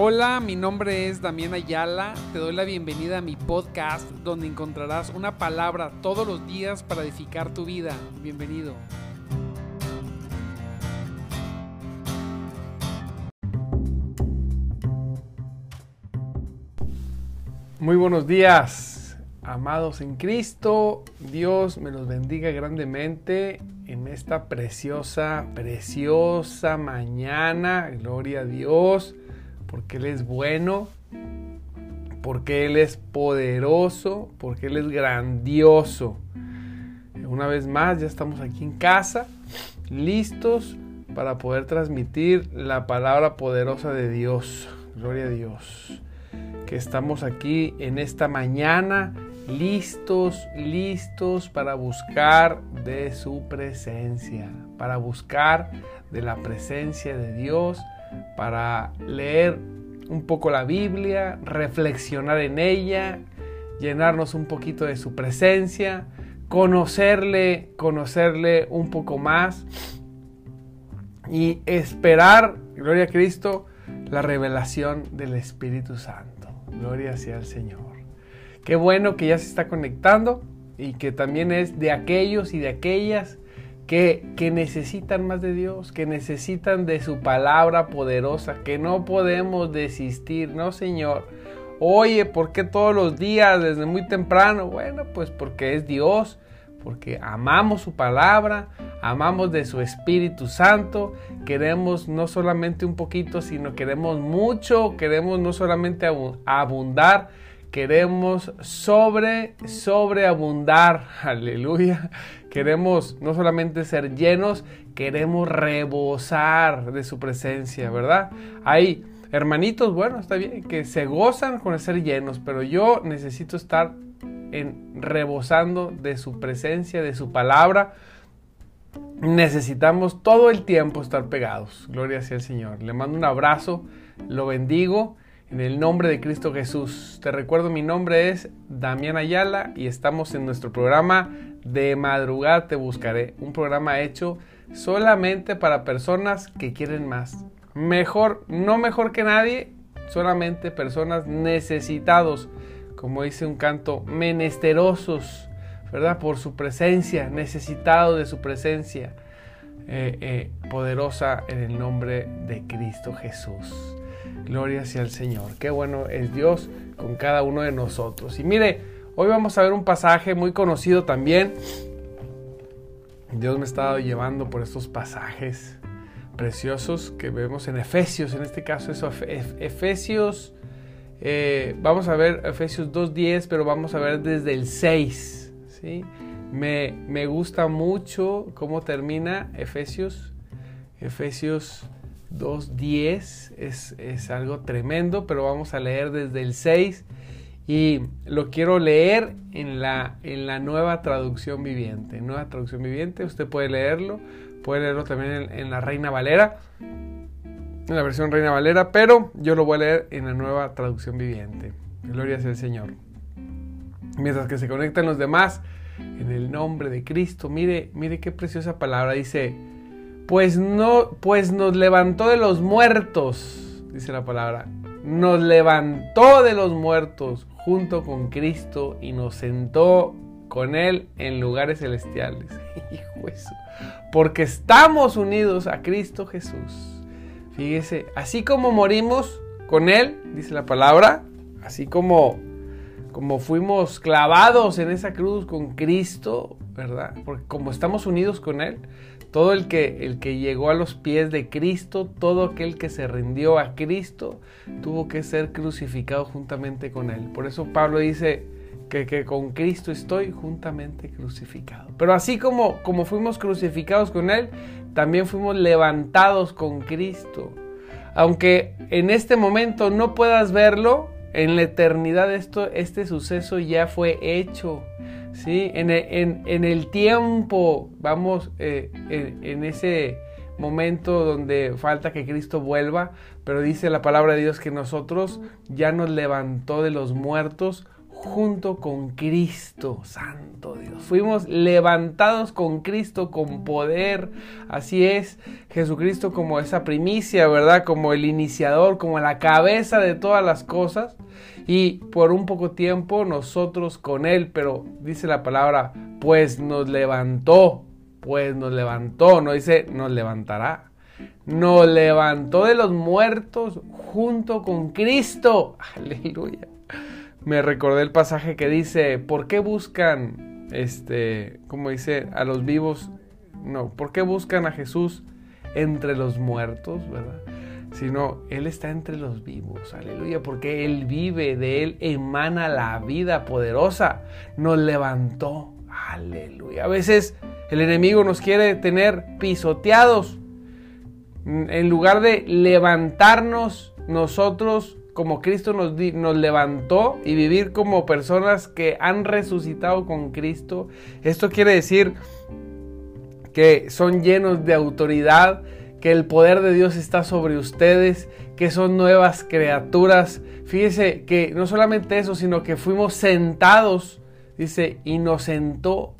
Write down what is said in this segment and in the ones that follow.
Hola, mi nombre es Damián Ayala. Te doy la bienvenida a mi podcast donde encontrarás una palabra todos los días para edificar tu vida. Bienvenido. Muy buenos días, amados en Cristo. Dios me los bendiga grandemente en esta preciosa, preciosa mañana. Gloria a Dios porque Él es bueno, porque Él es poderoso, porque Él es grandioso. Una vez más, ya estamos aquí en casa, listos para poder transmitir la palabra poderosa de Dios. Gloria a Dios. Que estamos aquí en esta mañana, listos, listos para buscar de su presencia, para buscar de la presencia de Dios para leer un poco la Biblia, reflexionar en ella, llenarnos un poquito de su presencia, conocerle, conocerle un poco más y esperar, gloria a Cristo, la revelación del Espíritu Santo. Gloria sea al Señor. Qué bueno que ya se está conectando y que también es de aquellos y de aquellas que, necesitan más de Dios, que necesitan de su palabra poderosa, que no podemos desistir, ¿no, Señor? Oye, ¿por qué todos los días desde muy temprano? Bueno, pues porque es Dios, porque amamos su palabra, amamos de su Espíritu Santo, queremos no solamente un poquito, sino queremos mucho, queremos no solamente abundar, queremos sobre, sobreabundar, aleluya. Queremos no solamente ser llenos, queremos rebosar de su presencia, ¿verdad? Hay hermanitos, bueno, está bien, que se gozan con ser llenos, pero yo necesito estar en rebosando de su presencia, de su palabra. Necesitamos todo el tiempo estar pegados. Gloria sea el Señor. Le mando un abrazo, lo bendigo en el nombre de Cristo Jesús. Te recuerdo, mi nombre es Damián Ayala y estamos en nuestro programa De Madrugada Te Buscaré. Un programa hecho solamente para personas que quieren más. Mejor, no mejor que nadie, solamente personas necesitados, como dice un canto, menesterosos, ¿verdad? Por su presencia, necesitados de su presencia eh, eh, poderosa en el nombre de Cristo Jesús. Gloria sea al Señor. Qué bueno es Dios con cada uno de nosotros. Y mire, hoy vamos a ver un pasaje muy conocido también. Dios me ha estado llevando por estos pasajes preciosos que vemos en Efesios. En este caso es Efesios. Eh, vamos a ver Efesios 2.10, pero vamos a ver desde el 6. ¿sí? Me, me gusta mucho cómo termina Efesios. Efesios 2.10 es, es algo tremendo, pero vamos a leer desde el 6 y lo quiero leer en la, en la nueva traducción viviente. Nueva traducción viviente, usted puede leerlo, puede leerlo también en, la Reina Valera, en la versión Reina Valera, pero yo lo voy a leer en la nueva traducción viviente. Gloria sea el Señor. Mientras que se conectan los demás, en el nombre de Cristo, mire, mire qué preciosa palabra, dice, pues no, pues nos levantó de los muertos, dice la palabra. Nos levantó de los muertos junto con Cristo y nos sentó con Él en lugares celestiales. Hijo eso. Porque estamos unidos a Cristo Jesús. Fíjese, así como morimos con Él, dice la palabra, así como, como fuimos clavados en esa cruz con Cristo, ¿verdad? Porque como estamos unidos con Él, todo el que, el que llegó a los pies de Cristo, todo aquel que se rindió a Cristo, tuvo que ser crucificado juntamente con Él. Por eso Pablo dice que, que con Cristo estoy juntamente crucificado. Pero así como, como fuimos crucificados con Él, también fuimos levantados con Cristo. Aunque en este momento no puedas verlo, en la eternidad esto, este suceso ya fue hecho. ¿Sí? En, el tiempo, vamos, eh, en, ese momento donde falta que Cristo vuelva, pero dice la palabra de Dios que nosotros ya nos levantó de los muertos junto con Cristo, Santo Dios. Fuimos levantados con Cristo con poder. Así es, Jesucristo como esa primicia, ¿verdad? Como el iniciador, como la cabeza de todas las cosas. Y por un poco tiempo nosotros con Él, pero dice la palabra, pues nos levantó, pues nos levantó, no dice nos levantará. Nos levantó de los muertos junto con Cristo. Aleluya me recordé el pasaje que dice, ¿por qué buscan, este, como dice, a los vivos? No, ¿por qué buscan a Jesús entre los muertos, verdad? Sino, Él está entre los vivos, aleluya, porque Él vive, de Él emana la vida poderosa, nos levantó, aleluya. A veces el enemigo nos quiere tener pisoteados, en lugar de levantarnos nosotros como Cristo nos, nos, levantó y vivir como personas que han resucitado con Cristo. Esto quiere decir que son llenos de autoridad, que el poder de Dios está sobre ustedes, que son nuevas criaturas. Fíjese que no solamente eso, sino que fuimos sentados, dice, y nos sentó,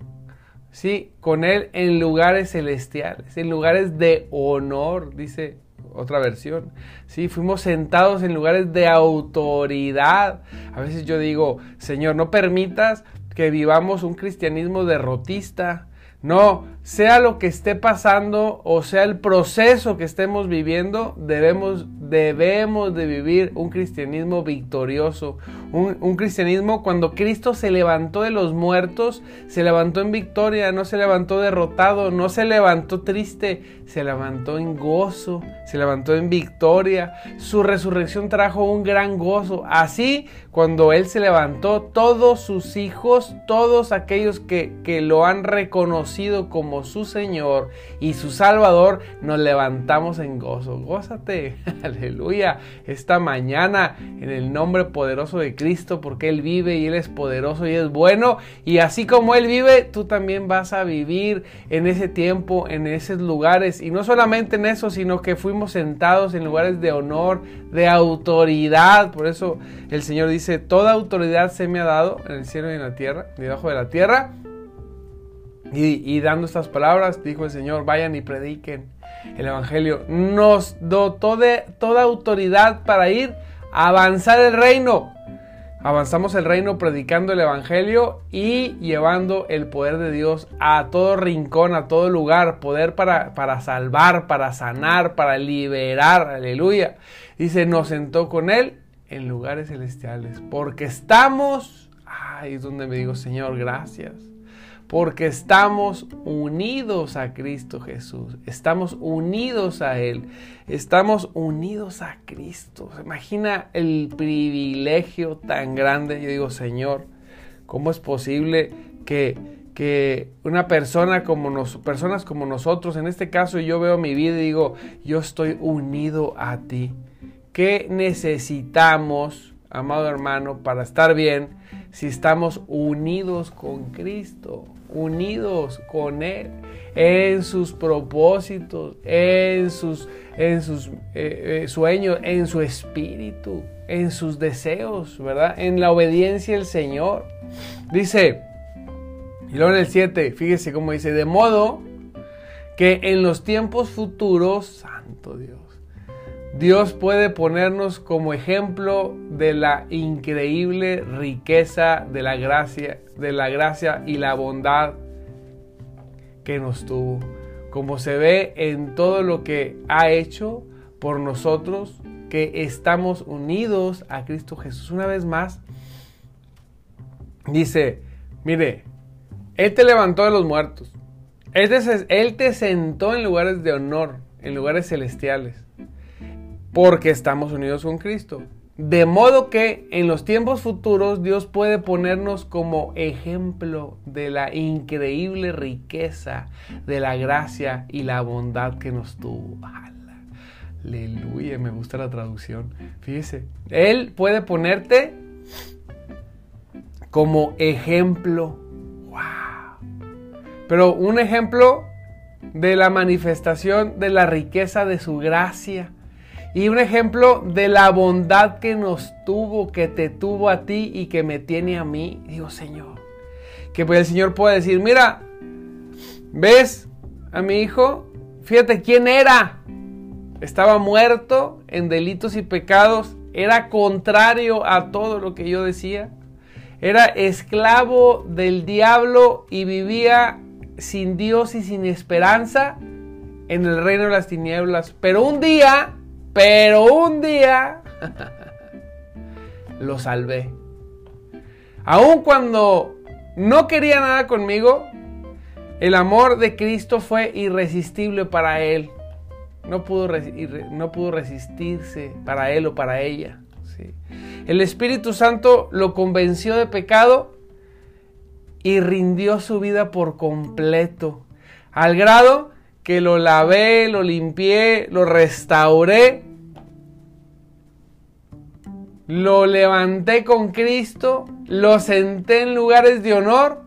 ¿sí? Con Él en lugares celestiales, en lugares de honor, dice otra versión. Sí, fuimos sentados en lugares de autoridad. A veces yo digo, Señor, no permitas que vivamos un cristianismo derrotista. No, sea lo que esté pasando o sea el proceso que estemos viviendo, debemos, debemos de vivir un cristianismo victorioso. Un, un, cristianismo cuando Cristo se levantó de los muertos, se levantó en victoria, no se levantó derrotado, no se levantó triste, se levantó en gozo, se levantó en victoria. Su resurrección trajo un gran gozo. Así, cuando Él se levantó, todos sus hijos, todos aquellos que, que lo han reconocido como su Señor y su Salvador, nos levantamos en gozo. Gózate, aleluya, esta mañana en el nombre poderoso de Cristo, porque Él vive y Él es poderoso y es bueno. Y así como Él vive, tú también vas a vivir en ese tiempo, en esos lugares. Y no solamente en eso, sino que fuimos sentados en lugares de honor, de autoridad. Por eso el Señor dice, toda autoridad se me ha dado en el cielo y en la tierra, debajo de la tierra. Y, dando estas palabras, dijo el Señor, vayan y prediquen el Evangelio. Nos dotó de toda autoridad para ir a avanzar el reino. Avanzamos el reino predicando el Evangelio y llevando el poder de Dios a todo rincón, a todo lugar. Poder para, para salvar, para sanar, para liberar. Aleluya. Dice, nos sentó con Él en lugares celestiales. Porque estamos... Ay, es donde me digo, Señor, gracias porque estamos unidos a Cristo Jesús, estamos unidos a Él, estamos unidos a Cristo. ¿Se imagina el privilegio tan grande? Yo digo, Señor, ¿cómo es posible que, que una persona como nos, personas como nosotros, en este caso yo veo mi vida y digo, yo estoy unido a ti? ¿Qué necesitamos, amado hermano, para estar bien si estamos unidos con Cristo? unidos con Él en sus propósitos, en sus, en sus eh, eh, sueños, en su espíritu, en sus deseos, ¿verdad? En la obediencia al Señor. Dice, y luego en el 7, fíjese cómo dice, de modo que en los tiempos futuros, santo Dios, Dios puede ponernos como ejemplo de la increíble riqueza de la gracia, de la gracia y la bondad que nos tuvo, como se ve en todo lo que ha hecho por nosotros, que estamos unidos a Cristo Jesús. Una vez más, dice, mire, Él te levantó de los muertos, Él te, él te sentó en lugares de honor, en lugares celestiales porque estamos unidos con Cristo. De modo que en los tiempos futuros Dios puede ponernos como ejemplo de la increíble riqueza de la gracia y la bondad que nos tuvo. Aleluya, me gusta la traducción. Fíjese, Él puede ponerte como ejemplo. Wow. Pero un ejemplo de la manifestación de la riqueza de su gracia y un ejemplo de la bondad que nos tuvo, que te tuvo a ti y que me tiene a mí. Digo, Señor, que pues el Señor pueda decir, mira, ¿ves a mi hijo? Fíjate quién era. Estaba muerto en delitos y pecados. Era contrario a todo lo que yo decía. Era esclavo del diablo y vivía sin Dios y sin esperanza en el reino de las tinieblas. Pero un día, pero un día, lo salvé. Aun cuando no quería nada conmigo, el amor de Cristo fue irresistible para él. No pudo, no pudo resistirse para él o para ella. El Espíritu Santo lo convenció de pecado y rindió su vida por completo, al grado que lo lavé, lo limpié, lo restauré, lo levanté con Cristo, lo senté en lugares de honor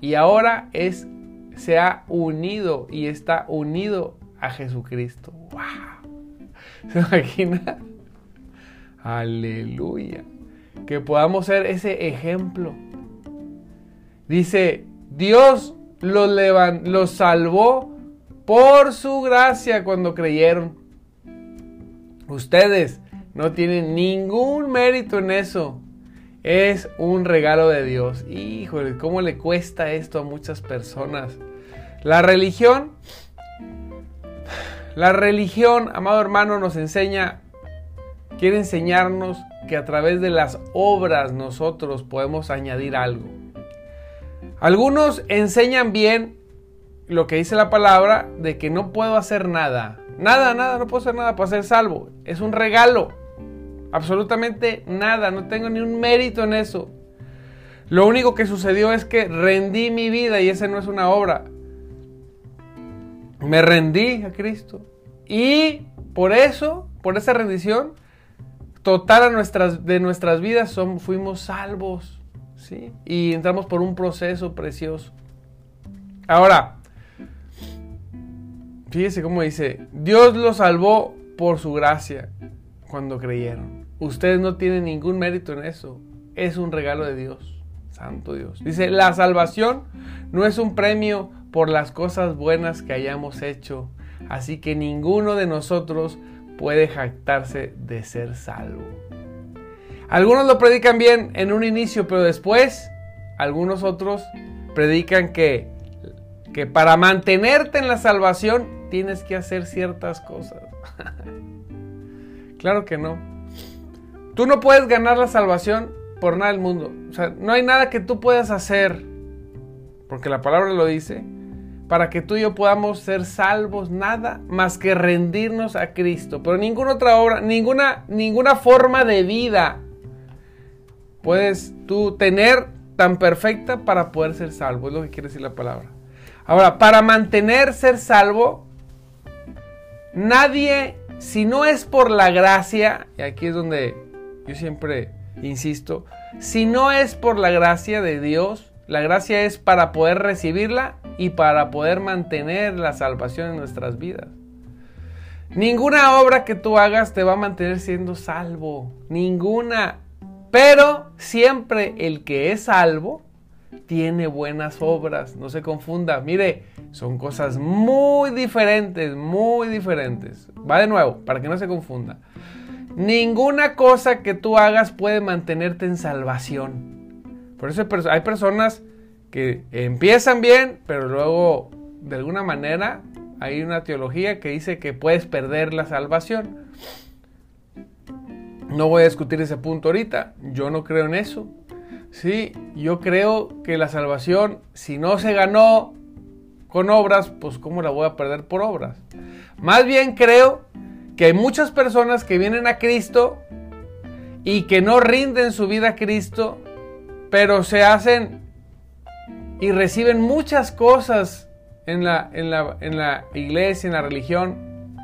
y ahora es se ha unido y está unido a Jesucristo. ¡Wow! ¿Se imagina? Aleluya. Que podamos ser ese ejemplo. Dice, Dios los, los salvó por su gracia cuando creyeron. Ustedes no tienen ningún mérito en eso. Es un regalo de Dios. Híjole, ¿cómo le cuesta esto a muchas personas? La religión, la religión, amado hermano, nos enseña, quiere enseñarnos que a través de las obras nosotros podemos añadir algo. Algunos enseñan bien lo que dice la palabra de que no puedo hacer nada. Nada, nada, no puedo hacer nada para ser salvo. Es un regalo. Absolutamente nada, no tengo ni un mérito en eso. Lo único que sucedió es que rendí mi vida y esa no es una obra me rendí a Cristo. Y por eso, por esa rendición total de nuestras vidas, fuimos salvos. ¿sí? Y entramos por un proceso precioso. Ahora, fíjese cómo dice, Dios los salvó por su gracia cuando creyeron. Ustedes no tienen ningún mérito en eso. Es un regalo de Dios. Santo Dios. Dice, la salvación no es un premio por las cosas buenas que hayamos hecho, así que ninguno de nosotros puede jactarse de ser salvo. Algunos lo predican bien en un inicio, pero después algunos otros predican que, que para mantenerte en la salvación tienes que hacer ciertas cosas. claro que no. Tú no puedes ganar la salvación por nada del mundo. O sea, no hay nada que tú puedas hacer, porque la palabra lo dice, para que tú y yo podamos ser salvos, nada más que rendirnos a Cristo. Pero ninguna otra obra, ninguna, ninguna forma de vida puedes tú tener tan perfecta para poder ser salvo. Es lo que quiere decir la palabra. Ahora, para mantener ser salvo, nadie, si no es por la gracia, y aquí es donde yo siempre insisto, si no es por la gracia de Dios, la gracia es para poder recibirla y para poder mantener la salvación en nuestras vidas. Ninguna obra que tú hagas te va a mantener siendo salvo. Ninguna. Pero siempre el que es salvo tiene buenas obras. No se confunda. Mire, son cosas muy diferentes, muy diferentes. Va de nuevo, para que no se confunda. Ninguna cosa que tú hagas puede mantenerte en salvación. Por eso hay personas que empiezan bien, pero luego de alguna manera hay una teología que dice que puedes perder la salvación. No voy a discutir ese punto ahorita, yo no creo en eso. Sí, yo creo que la salvación, si no se ganó con obras, pues ¿cómo la voy a perder por obras? Más bien creo que hay muchas personas que vienen a Cristo y que no rinden su vida a Cristo pero se hacen y reciben muchas cosas en la, en la, iglesia, en la religión,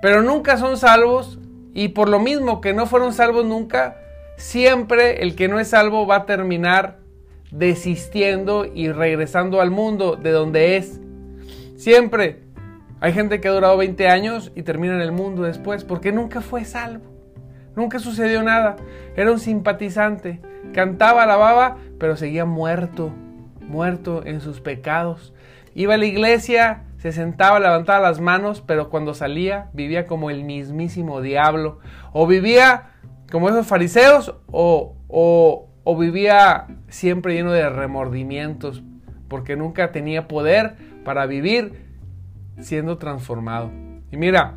pero nunca son salvos y por lo mismo que no fueron salvos nunca, siempre el que no es salvo va a terminar desistiendo y regresando al mundo de donde es. Siempre. Hay gente que ha durado 20 años y termina en el mundo después porque nunca fue salvo. Nunca sucedió nada. Era un simpatizante. Cantaba, alababa, pero seguía muerto, muerto en sus pecados. Iba a la iglesia, se sentaba, levantaba las manos, pero cuando salía vivía como el mismísimo diablo. O vivía como esos fariseos o, o, o vivía siempre lleno de remordimientos porque nunca tenía poder para vivir siendo transformado. Y mira,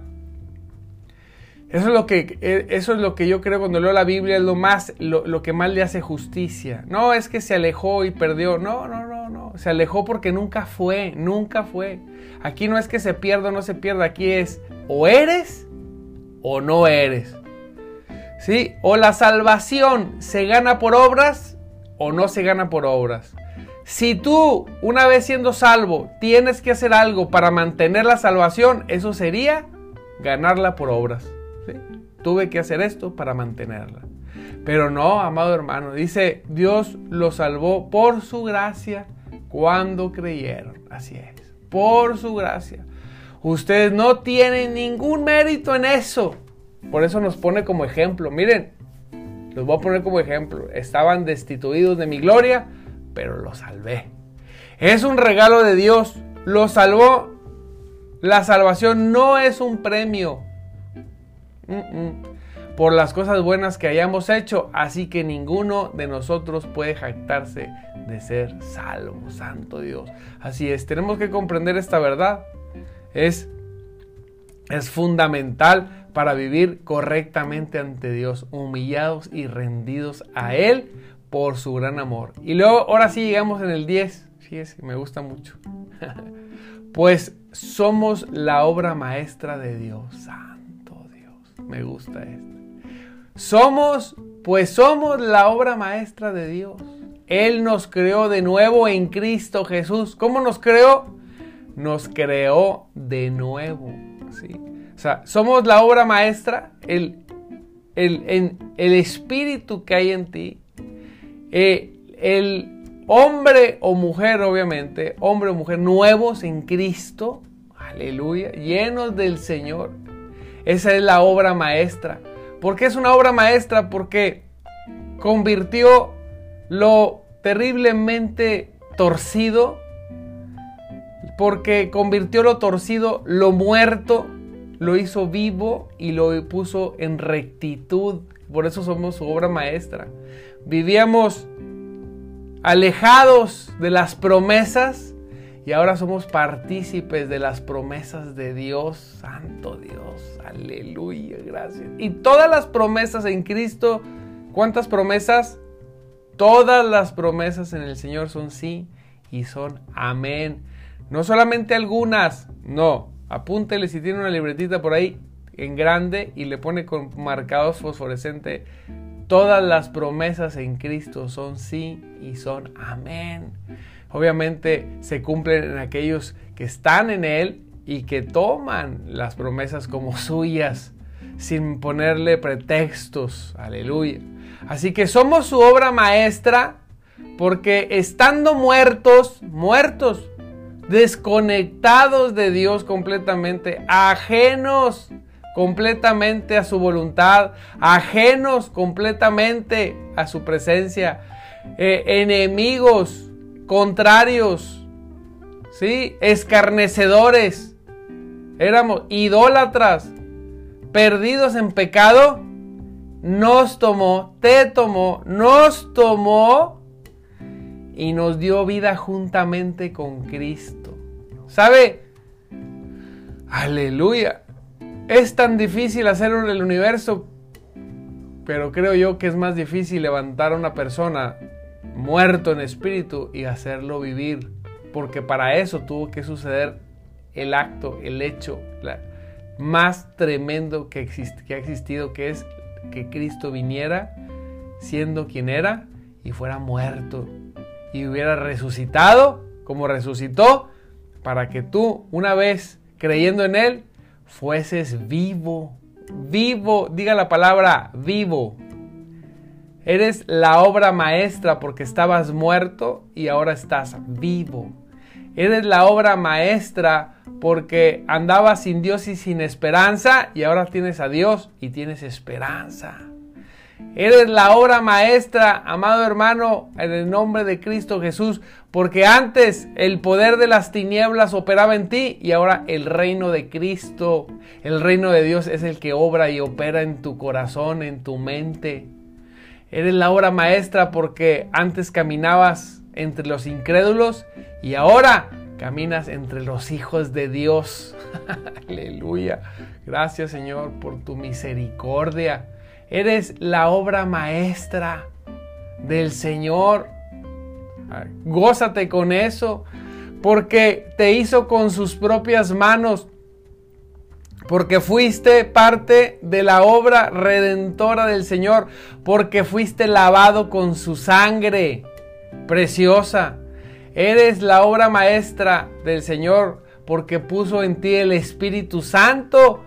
eso es lo que, e, eso es lo que yo creo cuando leo la Biblia, es lo, más, lo, que más le hace justicia. No es que se alejó y perdió. No, no, no, no. Se alejó porque nunca fue, nunca fue. Aquí no es que se pierda o no se pierda, aquí es o eres o no eres. ¿Sí? O la salvación se gana por obras o no se gana por obras. Si tú, una vez siendo salvo, tienes que hacer algo para mantener la salvación, eso sería ganarla por obras. Tuve que hacer esto para mantenerla. Pero no, amado hermano, dice, Dios lo salvó por su gracia cuando creyeron. Así es, por su gracia. Ustedes no tienen ningún mérito en eso. Por eso nos pone como ejemplo. Miren, los voy a poner como ejemplo. Estaban destituidos de mi gloria, pero lo salvé. Es un regalo de Dios, lo salvó. La salvación no es un premio por las cosas buenas que hayamos hecho, así que ninguno de nosotros puede jactarse de ser salvo, santo Dios. Así es, tenemos que comprender esta verdad. Es, es fundamental para vivir correctamente ante Dios, humillados y rendidos a Él por su gran amor. Y luego, ahora sí llegamos en el 10. Fíjese, me gusta mucho. pues somos la obra maestra de Dios. Santo Dios. Me gusta esto. Somos, pues somos la obra maestra de Dios. Él nos creó de nuevo en Cristo Jesús. ¿Cómo nos creó? Nos creó de nuevo. ¿sí? O sea, somos la obra maestra, el, el, el espíritu que hay en ti eh, el hombre o mujer, obviamente, hombre o mujer nuevos en Cristo, aleluya, llenos del Señor. Esa es la obra maestra. ¿Por qué es una obra maestra? Porque convirtió lo terriblemente torcido, porque convirtió lo torcido, lo muerto, lo hizo vivo y lo puso en rectitud. Por eso somos su obra maestra vivíamos alejados de las promesas y ahora somos partícipes de las promesas de Dios, Santo Dios, aleluya, gracias. Y todas las promesas en Cristo, ¿cuántas promesas? Todas las promesas en el Señor son sí y son amén. No solamente algunas, no. Apúntele si tiene una libretita por ahí en grande y le pone con marcados fosforescente Todas las promesas en Cristo son sí y son amén. Obviamente se cumplen en aquellos que están en Él y que toman las promesas como suyas sin ponerle pretextos. Aleluya. Así que somos su obra maestra porque estando muertos, muertos, desconectados de Dios completamente, ajenos completamente a su voluntad, ajenos completamente a su presencia, eh, enemigos, contrarios, ¿sí? escarnecedores, éramos idólatras, perdidos en pecado, nos tomó, te tomó, nos tomó y nos dio vida juntamente con Cristo. ¿Sabe? Aleluya. Es tan difícil hacerlo en el universo, pero creo yo que es más difícil levantar a una persona muerto en espíritu y hacerlo vivir, porque para eso tuvo que suceder el acto, el hecho más tremendo que, que ha existido, que es que Cristo viniera siendo quien era y fuera muerto y hubiera resucitado como resucitó para que tú, una vez creyendo en Él, fueses vivo, vivo, diga la palabra vivo. Eres la obra maestra porque estabas muerto y ahora estás vivo. Eres la obra maestra porque andabas sin Dios y sin esperanza y ahora tienes a Dios y tienes esperanza. Eres la obra maestra, amado hermano, en el nombre de Cristo Jesús, porque antes el poder de las tinieblas operaba en ti y ahora el reino de Cristo, el reino de Dios es el que obra y opera en tu corazón, en tu mente. Eres la obra maestra porque antes caminabas entre los incrédulos y ahora caminas entre los hijos de Dios. Aleluya. Gracias Señor por tu misericordia. Eres la obra maestra del Señor. Gózate con eso, porque te hizo con sus propias manos, porque fuiste parte de la obra redentora del Señor, porque fuiste lavado con su sangre preciosa. Eres la obra maestra del Señor, porque puso en ti el Espíritu Santo.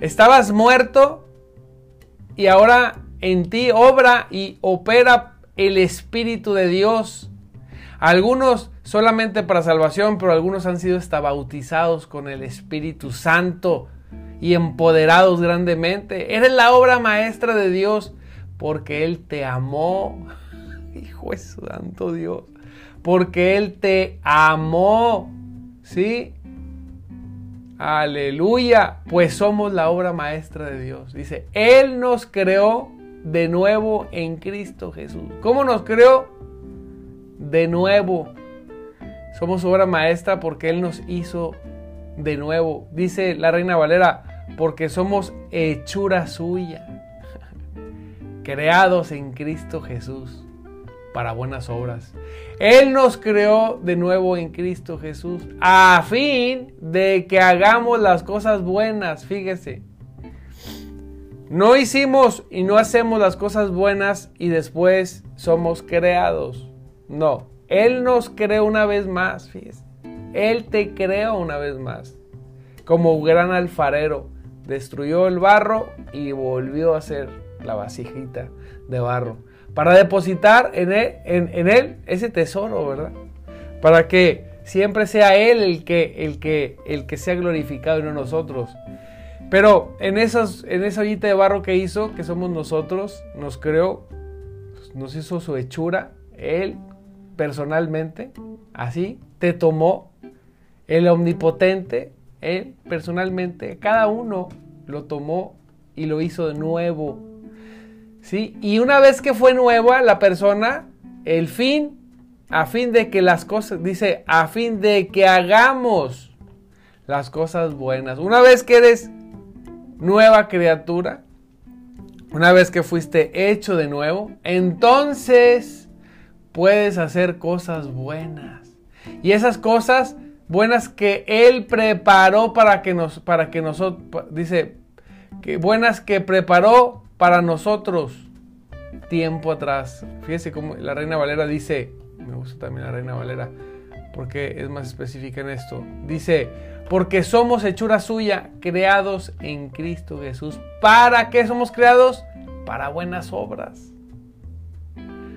Estabas muerto, y ahora en ti obra y opera el Espíritu de Dios. Algunos solamente para salvación, pero algunos han sido hasta bautizados con el Espíritu Santo y empoderados grandemente. Eres la obra maestra de Dios porque Él te amó. Hijo de santo Dios. Porque Él te amó. ¿Sí? Aleluya, pues somos la obra maestra de Dios. Dice, Él nos creó de nuevo en Cristo Jesús. ¿Cómo nos creó? De nuevo. Somos obra maestra porque Él nos hizo de nuevo. Dice la Reina Valera, porque somos hechura suya, creados en Cristo Jesús para buenas obras. Él nos creó de nuevo en Cristo Jesús a fin de que hagamos las cosas buenas. Fíjese, no hicimos y no hacemos las cosas buenas y después somos creados. No, Él nos creó una vez más, fíjese. Él te creó una vez más. Como gran alfarero, destruyó el barro y volvió a hacer la vasijita de barro para depositar en él, ese tesoro, ¿verdad? Para que siempre sea Él el que, el que, el que sea glorificado y no nosotros. Pero en, esas, en esa ollita de barro que hizo, que somos nosotros, nos creó, nos hizo su hechura, Él personalmente, así, te tomó, el omnipotente, Él personalmente, cada uno lo tomó y lo hizo de nuevo Y una vez que fue nueva la persona, el fin, a fin de que las cosas, dice, a fin de que hagamos las cosas buenas. Una vez que eres nueva criatura, una vez que fuiste hecho de nuevo, entonces puedes hacer cosas buenas. Y esas cosas buenas que Él preparó para que nos, para que nosotros, dice, que buenas que preparó para nosotros tiempo atrás. Fíjese cómo la Reina Valera dice, me gusta también la Reina Valera porque es más específica en esto. Dice, porque somos hechura suya, creados en Cristo Jesús. ¿Para qué somos creados? Para buenas obras.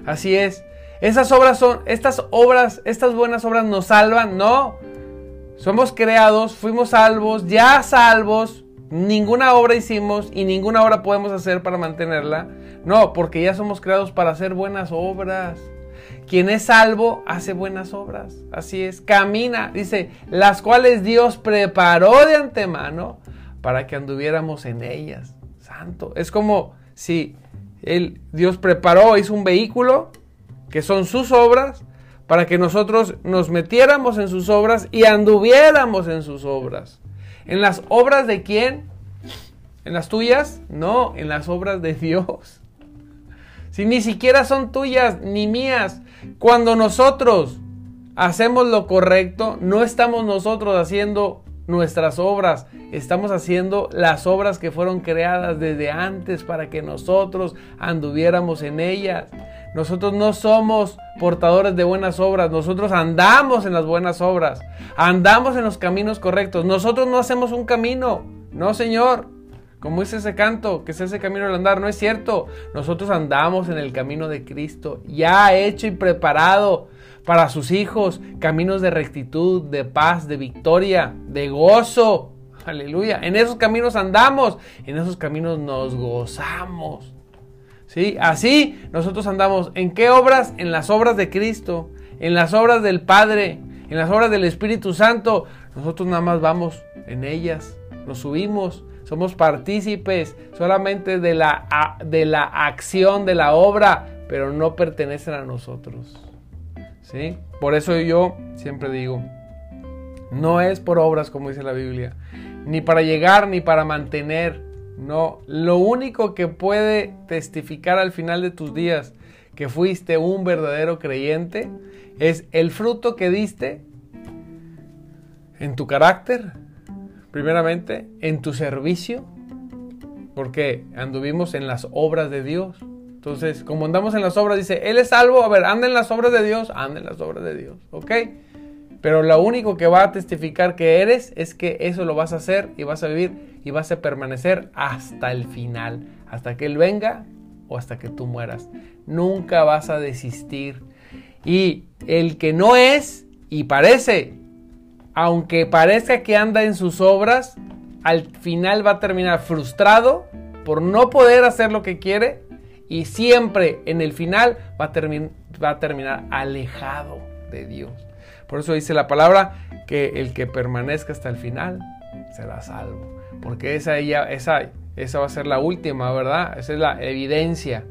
Así es. Esas obras son, estas obras, estas buenas obras nos salvan, no. Somos creados, fuimos salvos, ya salvos Ninguna obra hicimos y ninguna obra podemos hacer para mantenerla. No, porque ya somos creados para hacer buenas obras. Quien es salvo hace buenas obras. Así es, camina, dice, las cuales Dios preparó de antemano para que anduviéramos en ellas. Santo. Es como si él, Dios preparó, hizo un vehículo, que son sus obras, para que nosotros nos metiéramos en sus obras y anduviéramos en sus obras. ¿En las obras de quién? ¿En las tuyas? No, en las obras de Dios. Si ni siquiera son tuyas ni mías. Cuando nosotros hacemos lo correcto, no estamos nosotros haciendo nuestras obras, estamos haciendo las obras que fueron creadas desde antes para que nosotros anduviéramos en ellas. Nosotros no somos portadores de buenas obras, nosotros andamos en las buenas obras, andamos en los caminos correctos. Nosotros no hacemos un camino, no Señor. Como dice ese canto, que es ese camino al andar, no es cierto. Nosotros andamos en el camino de Cristo, ya hecho y preparado para sus hijos, caminos de rectitud, de paz, de victoria, de gozo. Aleluya. En esos caminos andamos, en esos caminos nos gozamos. ¿Sí? Así nosotros andamos. ¿En qué obras? En las obras de Cristo, en las obras del Padre, en las obras del Espíritu Santo. Nosotros nada más vamos en ellas, nos subimos, somos partícipes solamente de la, de la acción, de la obra, pero no pertenecen a nosotros. Por eso yo siempre digo, no es por obras como dice la Biblia, ni para llegar ni para mantener. No, lo único que puede testificar al final de tus días que fuiste un verdadero creyente es el fruto que diste en tu carácter, primeramente, en tu servicio, porque anduvimos en las obras de Dios. Entonces, como andamos en las obras, dice, Él es salvo, a ver, anda en las obras de Dios, anda en las obras de Dios, ¿ok? Pero lo único que va a testificar que eres es que eso lo vas a hacer y vas a vivir y vas a permanecer hasta el final, hasta que Él venga o hasta que tú mueras. Nunca vas a desistir. Y el que no es y parece, aunque parezca que anda en sus obras, al final va a terminar frustrado por no poder hacer lo que quiere y siempre en el final va a, va a terminar alejado de Dios. Por eso dice la palabra que el que permanezca hasta el final será salvo. Porque esa, ella, esa, esa va a ser la última, ¿verdad? Esa es la evidencia.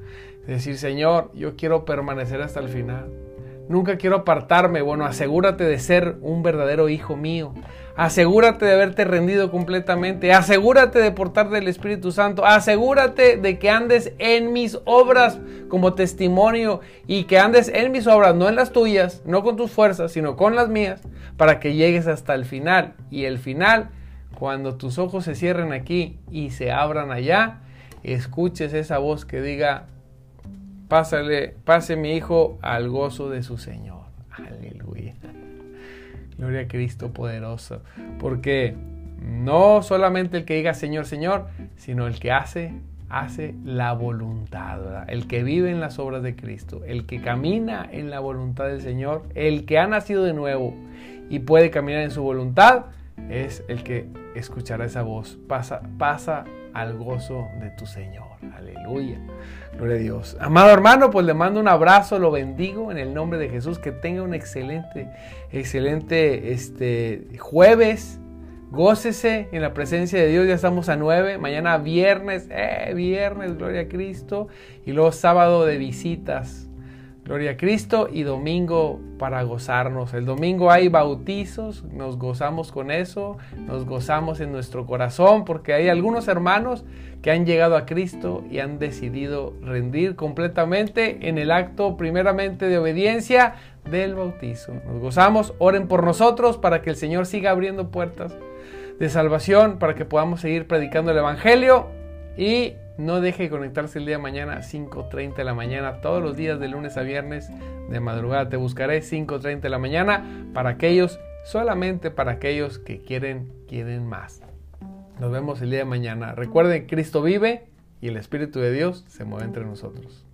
decir, Señor, yo quiero permanecer hasta el final. Nunca quiero apartarme. Bueno, asegúrate de ser un verdadero hijo mío. Asegúrate de haberte rendido completamente. Asegúrate de portar del Espíritu Santo. Asegúrate de que andes en mis obras como testimonio y que andes en mis obras, no en las tuyas, no con tus fuerzas, sino con las mías, para que llegues hasta el final. Y el final, cuando tus ojos se cierren aquí y se abran allá, escuches esa voz que diga, Pásale, pase mi hijo al gozo de su Señor. Aleluya. Gloria a Cristo poderoso. Porque no solamente el que diga Señor, Señor, sino el que hace, hace la voluntad, el que vive en las obras de Cristo, el que camina en la voluntad del Señor, el que ha nacido de nuevo y puede caminar en su voluntad, es el que escuchará esa voz. Pasa, pasa al gozo de tu Señor. Aleluya. Gloria a Dios. Amado hermano, pues le mando un abrazo, lo bendigo en el nombre de Jesús. Que tenga un excelente, excelente este, jueves. Gócese en la presencia de Dios. Ya estamos a nueve. Mañana viernes, eh, viernes, gloria a Cristo. Y luego sábado de visitas. Gloria a Cristo y domingo para gozarnos. El domingo hay bautizos, nos gozamos con eso, nos gozamos en nuestro corazón porque hay algunos hermanos que han llegado a Cristo y han decidido rendir completamente en el acto primeramente de obediencia del bautizo. Nos gozamos, oren por nosotros para que el Señor siga abriendo puertas de salvación, para que podamos seguir predicando el Evangelio y no deje de conectarse el día de mañana a 5.30 de la mañana, todos los días de lunes a viernes de madrugada. Te buscaré 5.30 de la mañana para aquellos, solamente para aquellos que quieren, quieren más. Nos vemos el día de mañana. Recuerden, Cristo vive y el Espíritu de Dios se mueve entre nosotros.